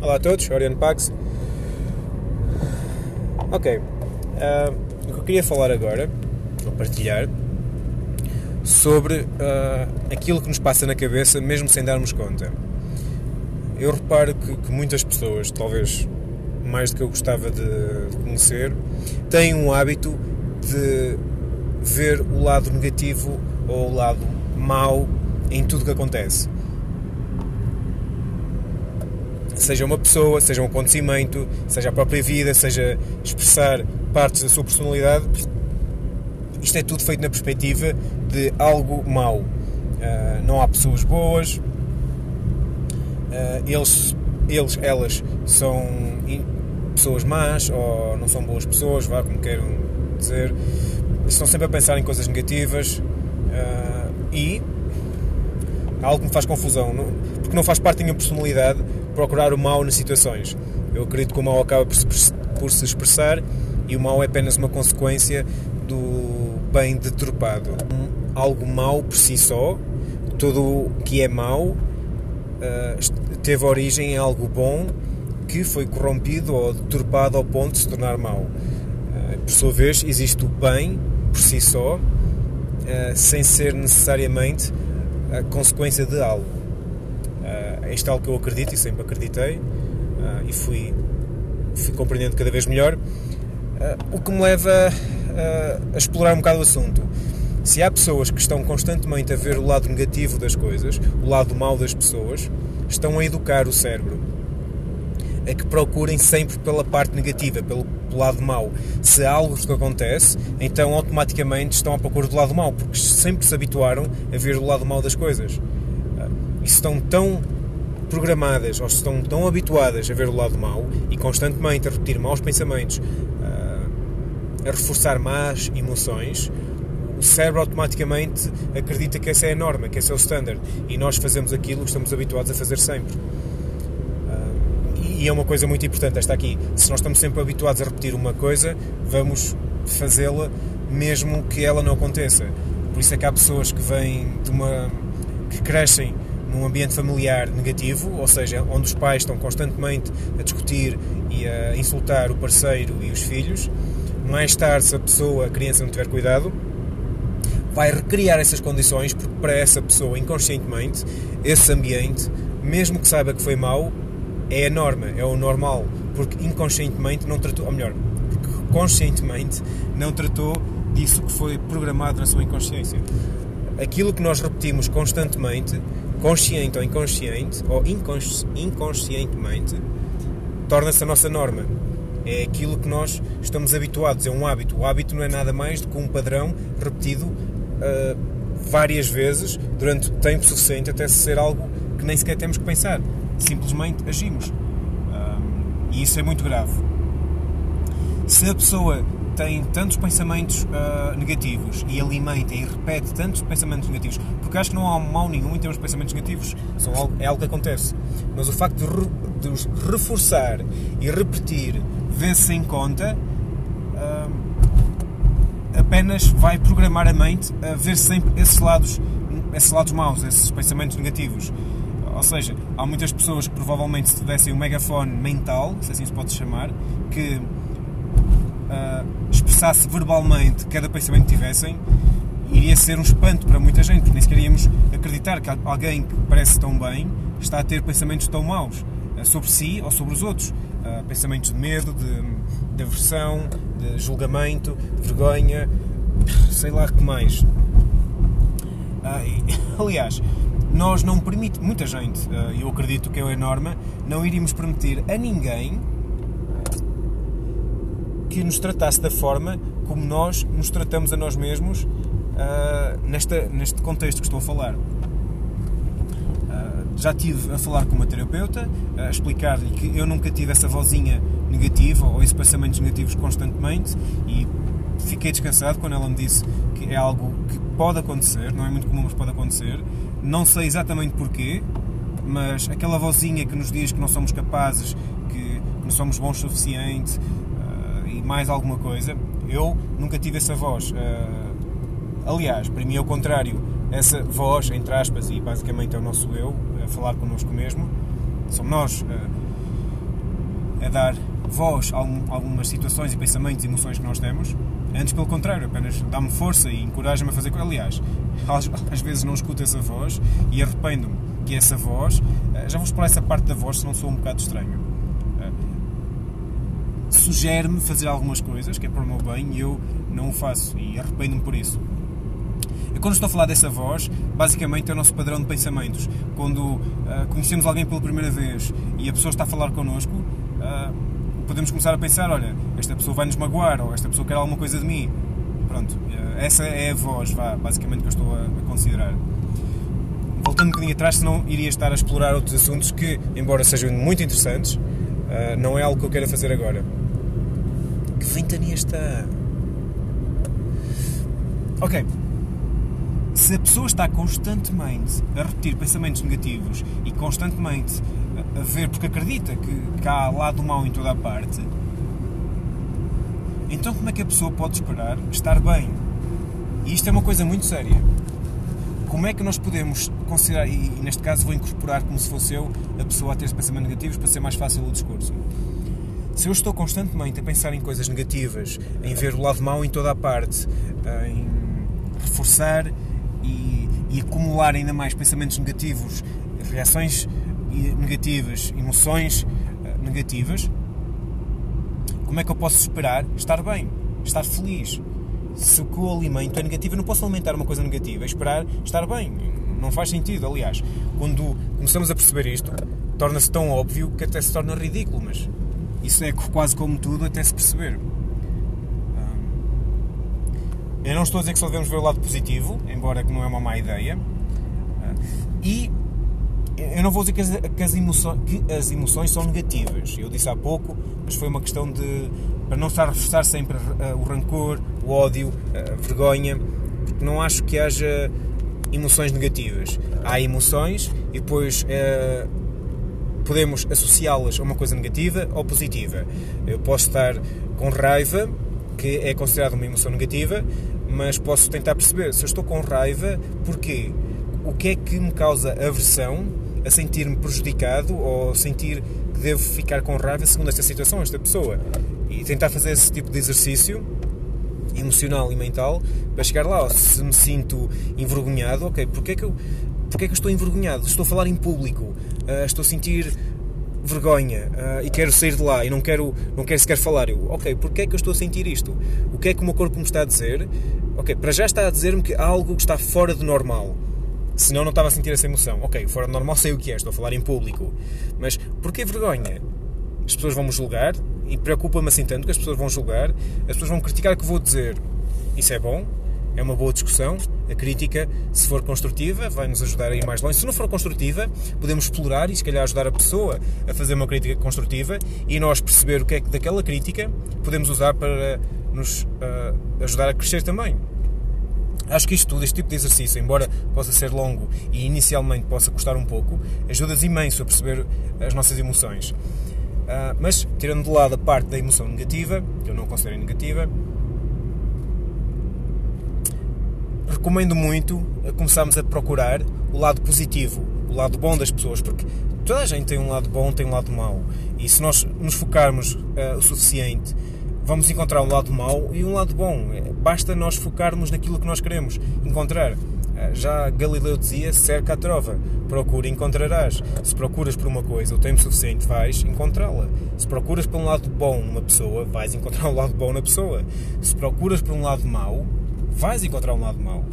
Olá a todos, Orion Pax. Ok, uh, o que eu queria falar agora, ou partilhar, sobre uh, aquilo que nos passa na cabeça, mesmo sem darmos conta. Eu reparo que, que muitas pessoas, talvez mais do que eu gostava de, conhecer, têm um hábito de ver o lado negativo ou o lado mau em tudo que acontece. Seja uma pessoa, seja um acontecimento, seja a própria vida, seja expressar partes da sua personalidade, isto é tudo feito na perspectiva de algo mau. Uh, não há pessoas boas, uh, eles, eles, elas são pessoas más ou não são boas pessoas, vá como queiram dizer, estão sempre a pensar em coisas negativas uh, e algo que me faz confusão, não, porque não faz parte da minha personalidade procurar o mal nas situações. Eu acredito que o mal acaba por se, por se expressar e o mal é apenas uma consequência do bem deturpado. Algo mau por si só, tudo que é mau uh, teve origem em algo bom que foi corrompido ou deturpado ao ponto de se tornar mau. Uh, por sua vez, existe o bem por si só, uh, sem ser necessariamente a consequência de algo. Uh, este é algo que eu acredito e sempre acreditei e fui, fui compreendendo cada vez melhor. o que me leva a explorar um bocado o assunto. Se há pessoas que estão constantemente a ver o lado negativo das coisas, o lado mau das pessoas, estão a educar o cérebro a que procurem sempre pela parte negativa, pelo, pelo lado mau. Se há algo que acontece, então automaticamente estão à procura do lado mau, porque sempre se habituaram a ver o lado mau das coisas. Ah, e estão tão programadas ou estão tão habituadas a ver o lado mau e constantemente a repetir maus pensamentos, a reforçar más emoções, o cérebro automaticamente acredita que essa é a norma, que esse é o standard. E nós fazemos aquilo que estamos habituados a fazer sempre. Uh, e é uma coisa muito importante esta aqui. Se nós estamos sempre habituados a repetir uma coisa, vamos fazê-la mesmo que ela não aconteça. Por isso é que há pessoas que vêm de uma. que crescem num ambiente familiar negativo, ou seja, onde os pais estão constantemente a discutir e a insultar o parceiro e os filhos, mais tarde, se a pessoa, a criança não tiver cuidado, vai recriar essas condições porque para essa pessoa, inconscientemente, esse ambiente, mesmo que saiba que foi mau, é a norma, é o normal, porque inconscientemente não tratou, ou melhor, conscientemente não tratou disso que foi programado na sua inconsciência. Aquilo que nós repetimos constantemente, consciente ou inconsciente, ou inconscientemente, torna-se a nossa norma é aquilo que nós estamos habituados, é um hábito. O hábito não é nada mais do que um padrão repetido uh, várias vezes durante tempo suficiente até ser algo que nem sequer temos que pensar. Simplesmente agimos. Uh, e isso é muito grave. Se a pessoa tem tantos pensamentos uh, negativos e alimenta e repete tantos pensamentos negativos, porque acho que não há mal nenhum em termos de pensamentos negativos, são algo, é algo que acontece. Mas o facto de, re, de os reforçar e repetir vê-se em conta, uh, apenas vai programar a mente a ver sempre esses lados, esses lados maus, esses pensamentos negativos. Ou seja, há muitas pessoas que provavelmente se tivessem um megafone mental, se assim se pode chamar, que uh, expressasse verbalmente cada pensamento que tivessem, iria ser um espanto para muita gente, porque nem sequer iríamos acreditar que alguém que parece tão bem está a ter pensamentos tão maus uh, sobre si ou sobre os outros. Uh, pensamentos de medo, de, de aversão, de julgamento, de vergonha, sei lá que mais. E, aliás, nós não permitimos, muita gente, eu acredito que é a norma, não iríamos permitir a ninguém que nos tratasse da forma como nós nos tratamos a nós mesmos uh, nesta, neste contexto que estou a falar. Uh, já tive a falar com uma terapeuta, a explicar-lhe que eu nunca tive essa vozinha negativa ou esses pensamentos negativos constantemente e fiquei descansado quando ela me disse que é algo que pode acontecer, não é muito comum, mas pode acontecer. Não sei exatamente porquê, mas aquela vozinha que nos diz que não somos capazes, que não somos bons o suficiente, e mais alguma coisa. Eu nunca tive essa voz. Uh, aliás, para mim é o contrário. Essa voz, entre aspas, e basicamente é o nosso eu, a falar connosco mesmo, somos nós. Uh, a dar voz a algumas situações e pensamentos e emoções que nós temos. Antes, pelo contrário, apenas dá-me força e encoraja-me a fazer coisas. Aliás, às, às, vezes não escuto essa voz e arrependo-me que essa voz. Eh, já vou explorar essa parte da voz, se não sou um bocado estranho. Sugere-me fazer algumas coisas que é para o meu bem e eu não o faço e arrependo-me por isso. E quando estou a falar dessa voz, basicamente é o nosso padrão de pensamentos. Quando uh, conhecemos alguém pela primeira vez e a pessoa está a falar connosco, uh, podemos começar a pensar: olha, esta pessoa vai nos magoar ou esta pessoa quer alguma coisa de mim. Pronto, uh, essa é a voz, vá, basicamente, que eu estou a, a considerar. Voltando um bocadinho atrás, senão iria estar a explorar outros assuntos que, embora sejam muito interessantes, não é algo que eu queira fazer agora. Que ventania está! Ok, se a pessoa está constantemente a repetir pensamentos negativos e constantemente a ver porque acredita que, que há lado mau em toda a parte, então como é que a pessoa pode esperar estar bem? E isto é uma coisa muito séria. Como é que nós podemos considerar, e neste caso vou incorporar como se fosse eu, a pessoa a ter pensamentos negativos para ser mais fácil o discurso? Se eu estou constantemente a pensar em coisas negativas, em ver o lado mau em toda a parte, em reforçar e, e acumular ainda mais pensamentos negativos, reações negativas, emoções eh, negativas, como é que eu posso esperar estar bem, estar feliz? Se o que eu alimento é negativo, eu não posso alimentar uma coisa negativa e esperar estar bem. Não faz sentido, aliás. Quando começamos a perceber isto, torna-se tão óbvio que até se torna ridículo, mas isso é quase como tudo até se perceber. Eu não estou a dizer que só devemos ver o lado positivo, embora que não é uma má ideia. E eu não vou dizer que as, que as, emoções, que as emoções são negativas. Eu disse há pouco, mas foi uma questão de. para não estar a reforçar sempre o rancor, o ódio, a vergonha, porque não acho que haja emoções negativas. Há emoções e depois. Podemos associá-las a uma coisa negativa ou positiva. Eu posso estar com raiva que é considerada uma emoção negativa, mas posso tentar perceber se eu estou com raiva, porquê? O que é que me causa aversão a sentir-me prejudicado ou sentir que devo ficar com raiva segundo esta situação, esta pessoa? E tentar fazer esse tipo de exercício emocional e mental para chegar lá. Se me sinto envergonhado, ok, porquê é que eu, porquê é que eu estou envergonhado? Estou a falar em público, uh, estou a sentir vergonha uh, e quero sair de lá e não quero, não quero sequer falar. Eu, ok, porquê é que eu estou a sentir isto? O que é que o meu corpo me está a dizer? Ok, para já está a dizer-me que há algo que está fora do normal. Senão não estava a sentir essa emoção. Ok, fora do normal sei o que é, estou a falar em público. Mas porquê vergonha? As pessoas vão me julgar e preocupa-me assim tanto que as pessoas vão julgar, as pessoas vão criticar o que vou dizer. Isso é bom, é uma boa discussão. A crítica, se for construtiva, vai nos ajudar a ir mais longe. Se não for construtiva, podemos explorar e se calhar ajudar a pessoa a fazer uma crítica construtiva e nós perceber o que é que daquela crítica podemos usar para nos uh, ajudar a crescer também. Acho que isto tudo, este tipo de exercício, embora possa ser longo e inicialmente possa custar um pouco, ajuda-nos imenso a perceber as nossas emoções. Uh, mas, tirando de lado a parte da emoção negativa, que eu não considero negativa, recomendo muito começarmos a procurar o lado positivo, o lado bom das pessoas, porque toda a gente tem um lado bom, tem um lado mau. E se nós nos focarmos uh, o suficiente, vamos encontrar um lado mau e um lado bom. Eh, basta nós focarmos naquilo que nós queremos encontrar. Uh, já Galileu dizia: cerca a trova, procura e encontrarás. Se procuras por uma coisa o tempo suficiente, vais encontrá-la. Se procuras por um lado bom numa pessoa, vais encontrar um lado bom na pessoa. Se procuras por um lado mau, vais encontrar um lado mau.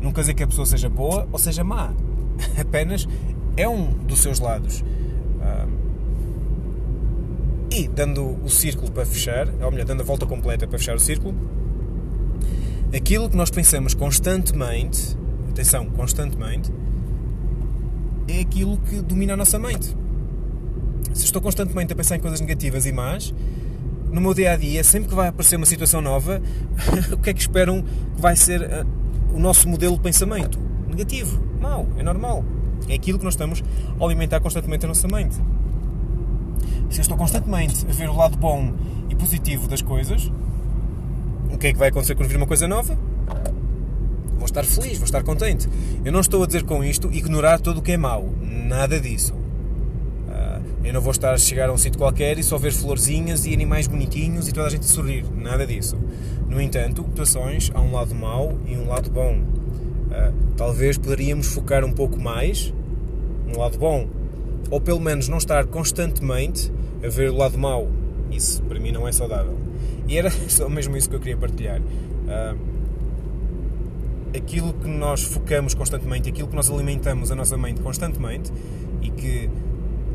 Não quer dizer que a pessoa seja boa ou seja má. Apenas é um dos seus lados. E, dando o círculo para fechar, ou melhor, dando a volta completa para fechar o círculo, aquilo que nós pensamos constantemente, atenção, constantemente, é aquilo que domina a nossa mente. Se estou constantemente a pensar em coisas negativas e más, no meu dia a dia, sempre que vai aparecer uma situação nova, o que é que esperam que vai ser uh, o nosso modelo de pensamento? Negativo, mau, é normal. É aquilo que nós estamos a alimentar constantemente a nossa mente. Se eu estou constantemente a ver o lado bom e positivo das coisas, o que é que vai acontecer quando vir uma coisa nova? Vou estar feliz, vou estar contente. Eu não estou a dizer com isto ignorar tudo o que é mau. Nada disso. Eu não vou estar a chegar a um sítio qualquer e só ver florzinhas e animais bonitinhos e toda a gente a sorrir. Nada disso. No entanto, ocupações há um lado mau e um lado bom. Uh, talvez poderíamos focar um pouco mais no lado bom. Ou pelo menos não estar constantemente a ver o lado mau. Isso para mim não é saudável. E era só mesmo isso que eu queria partilhar. Uh, aquilo que nós focamos constantemente, aquilo que nós alimentamos a nossa mente constantemente e que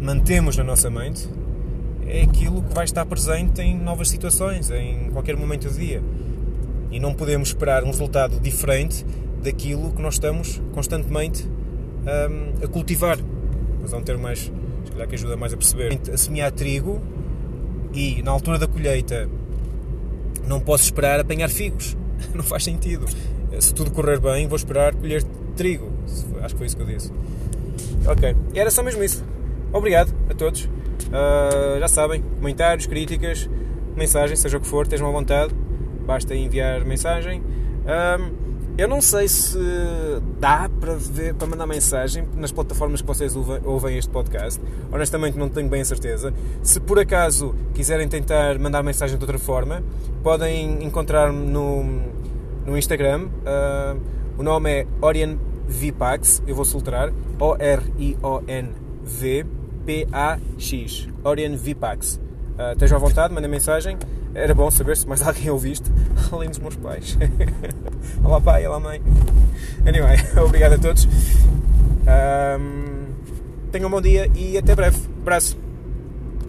mantemos na nossa mente é aquilo que vai estar presente em novas situações, em qualquer momento do dia. E não podemos esperar um resultado diferente daquilo que nós estamos constantemente um, a cultivar. Mas é um termo mais, se calhar, que ajuda mais a perceber. A semear trigo e na altura da colheita não posso esperar apanhar figos. Não faz sentido. Se tudo correr bem, vou esperar colher trigo. Acho que foi isso que eu disse. Ok. E era só mesmo isso. Obrigado a todos. Uh, já sabem, comentários, críticas, mensagens, seja o que for, estejam à vontade. Basta enviar mensagem. Um, eu não sei se dá para, ver, para mandar mensagem nas plataformas que vocês ouvem este podcast. Honestamente, não tenho bem a certeza. Se por acaso quiserem tentar mandar mensagem de outra forma, podem encontrar-me no, no Instagram. Uh, o nome é Orion Vipax. Eu vou soltar O-R-I-O-N-V-P-A-X. Orion Vipax. Uh, estejam à vontade, mandem mensagem. Era bom saber se mais alguém ouviste, além dos meus pais. olá pai, olá mãe. Anyway, obrigado a todos. Um, tenham um bom dia e até breve. Abraço.